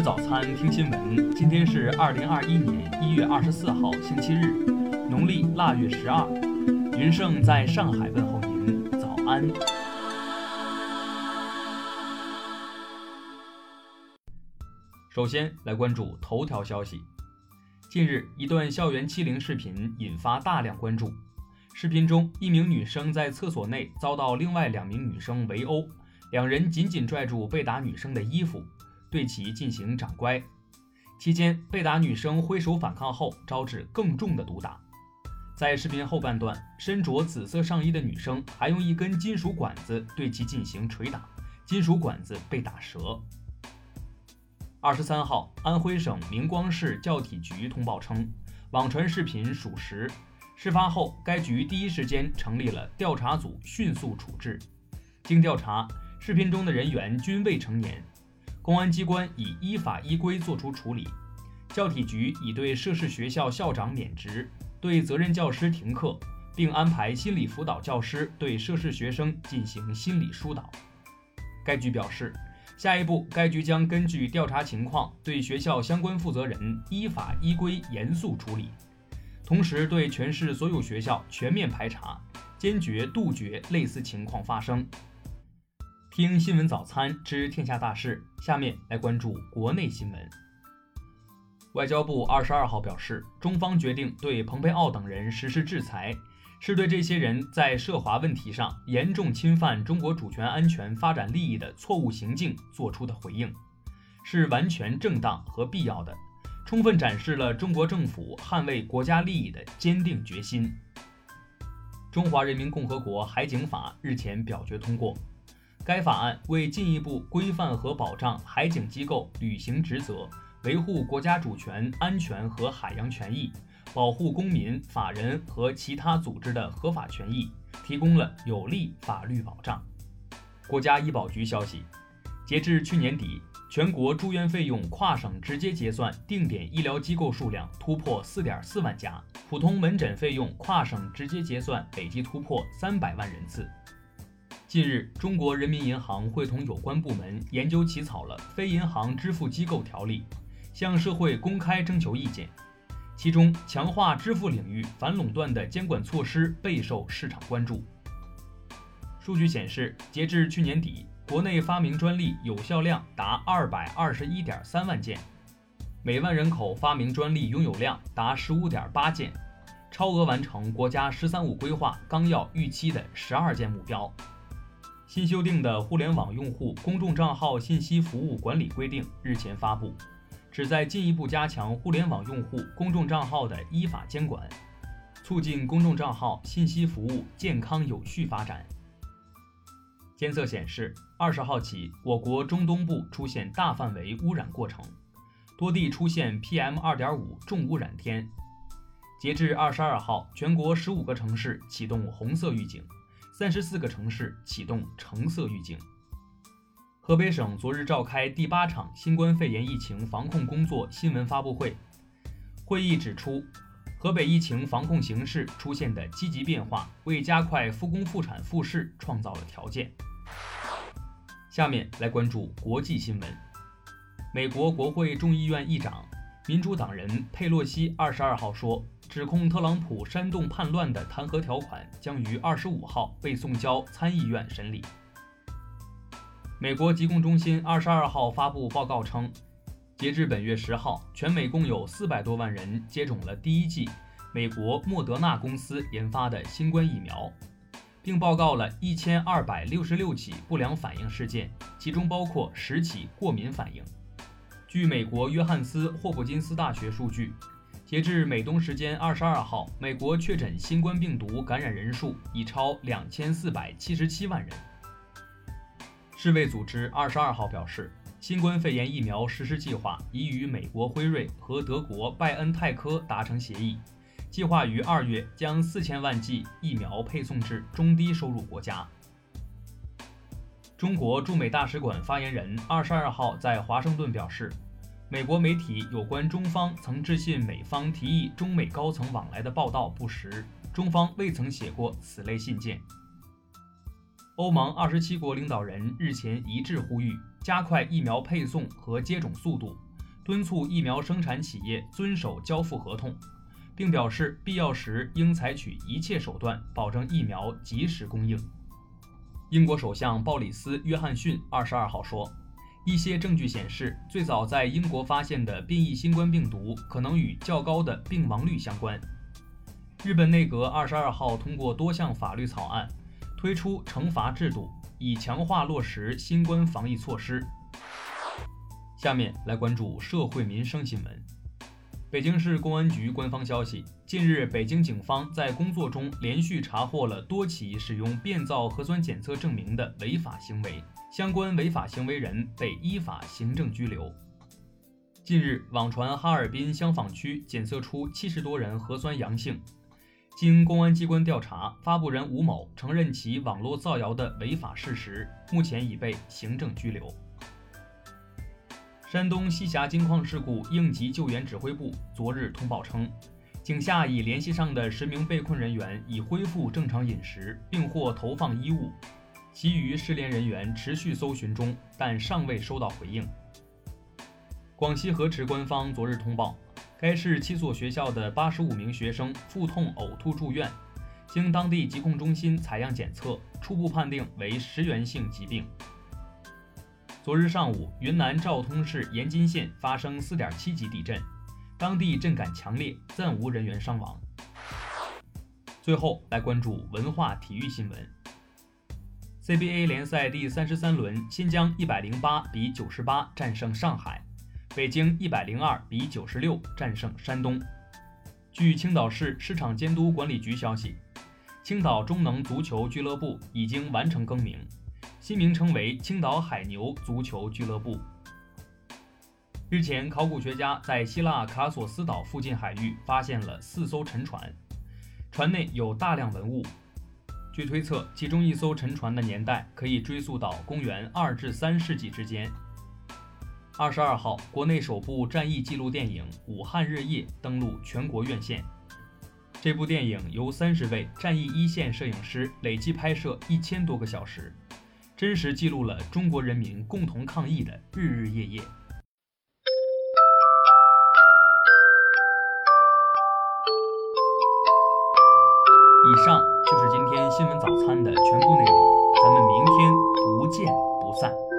吃早餐，听新闻。今天是二零二一年一月二十四号，星期日，农历腊月十二。云盛在上海问候您，早安。首先来关注头条消息。近日，一段校园欺凌视频引发大量关注。视频中，一名女生在厕所内遭到另外两名女生围殴，两人紧紧拽住被打女生的衣服。对其进行掌掴，期间被打女生挥手反抗后，招致更重的毒打。在视频后半段，身着紫色上衣的女生还用一根金属管子对其进行捶打，金属管子被打折。二十三号，安徽省明光市教体局通报称，网传视频属实。事发后，该局第一时间成立了调查组，迅速处置。经调查，视频中的人员均未成年。公安机关已依法依规作出处理，教体局已对涉事学校校长免职，对责任教师停课，并安排心理辅导教师对涉事学生进行心理疏导。该局表示，下一步该局将根据调查情况，对学校相关负责人依法依规严肃处理，同时对全市所有学校全面排查，坚决杜绝类似情况发生。听新闻早餐知天下大事，下面来关注国内新闻。外交部二十二号表示，中方决定对蓬佩奥等人实施制裁，是对这些人在涉华问题上严重侵犯中国主权、安全、发展利益的错误行径作出的回应，是完全正当和必要的，充分展示了中国政府捍卫国家利益的坚定决心。中华人民共和国海警法日前表决通过。该法案为进一步规范和保障海警机构履行职责、维护国家主权、安全和海洋权益、保护公民、法人和其他组织的合法权益提供了有力法律保障。国家医保局消息，截至去年底，全国住院费用跨省直接结算定点医疗机构数量突破四点四万家，普通门诊费用跨省直接结算累计突破三百万人次。近日，中国人民银行会同有关部门研究起草了《非银行支付机构条例》，向社会公开征求意见。其中，强化支付领域反垄断的监管措施备受市场关注。数据显示，截至去年底，国内发明专利有效量达二百二十一点三万件，每万人口发明专利拥有量达十五点八件，超额完成国家“十三五”规划纲要预期的十二件目标。新修订的《互联网用户公众账号信息服务管理规定》日前发布，旨在进一步加强互联网用户公众账号的依法监管，促进公众账号信息服务健康有序发展。监测显示，二十号起，我国中东部出现大范围污染过程，多地出现 PM 二点五重污染天。截至二十二号，全国十五个城市启动红色预警。三十四个城市启动橙色预警。河北省昨日召开第八场新冠肺炎疫情防控工作新闻发布会，会议指出，河北疫情防控形势出现的积极变化，为加快复工复产复市创造了条件。下面来关注国际新闻。美国国会众议院议长、民主党人佩洛西二十二号说。指控特朗普煽动叛乱的弹劾条款将于二十五号被送交参议院审理。美国疾控中心二十二号发布报告称，截至本月十号，全美共有四百多万人接种了第一剂美国莫德纳公司研发的新冠疫苗，并报告了一千二百六十六起不良反应事件，其中包括十起过敏反应。据美国约翰斯霍普金斯大学数据。截至美东时间二十二号，美国确诊新冠病毒感染人数已超两千四百七十七万人。世卫组织二十二号表示，新冠肺炎疫苗实施计划已与美国辉瑞和德国拜恩泰科达成协议，计划于二月将四千万剂疫苗配送至中低收入国家。中国驻美大使馆发言人二十二号在华盛顿表示。美国媒体有关中方曾致信美方提议中美高层往来的报道不实，中方未曾写过此类信件。欧盟二十七国领导人日前一致呼吁加快疫苗配送和接种速度，敦促疫苗生产企业遵守交付合同，并表示必要时应采取一切手段保证疫苗及时供应。英国首相鲍里斯·约翰逊二十二号说，一些证据显示，最早在英国发现的变异新冠病毒可能与较高的病亡率相关。日本内阁二十二号通过多项法律草案，推出惩罚制度，以强化落实新冠防疫措施。下面来关注社会民生新闻。北京市公安局官方消息，近日，北京警方在工作中连续查获了多起使用变造核酸检测证明的违法行为，相关违法行为人被依法行政拘留。近日，网传哈尔滨香坊区检测出七十多人核酸阳性，经公安机关调查，发布人吴某承认其网络造谣的违法事实，目前已被行政拘留。山东西峡金矿事故应急救援指挥部昨日通报称，井下已联系上的十名被困人员已恢复正常饮食，并获投放衣物，其余失联人员持续搜寻中，但尚未收到回应。广西河池官方昨日通报，该市七所学校的八十五名学生腹痛呕吐住院，经当地疾控中心采样检测，初步判定为食源性疾病。昨日上午，云南昭通市盐津县发生4.7级地震，当地震感强烈，暂无人员伤亡。最后来关注文化体育新闻。CBA 联赛第三十三轮，新疆108比98战胜上海，北京102比96战胜山东。据青岛市市场监督管理局消息，青岛中能足球俱乐部已经完成更名。新名称为青岛海牛足球俱乐部。日前，考古学家在希腊卡索斯岛附近海域发现了四艘沉船，船内有大量文物。据推测，其中一艘沉船的年代可以追溯到公元二至三世纪之间。二十二号，国内首部战役纪录电影《武汉日夜》登陆全国院线。这部电影由三十位战役一线摄影师累计拍摄一千多个小时。真实记录了中国人民共同抗疫的日日夜夜。以上就是今天新闻早餐的全部内容，咱们明天不见不散。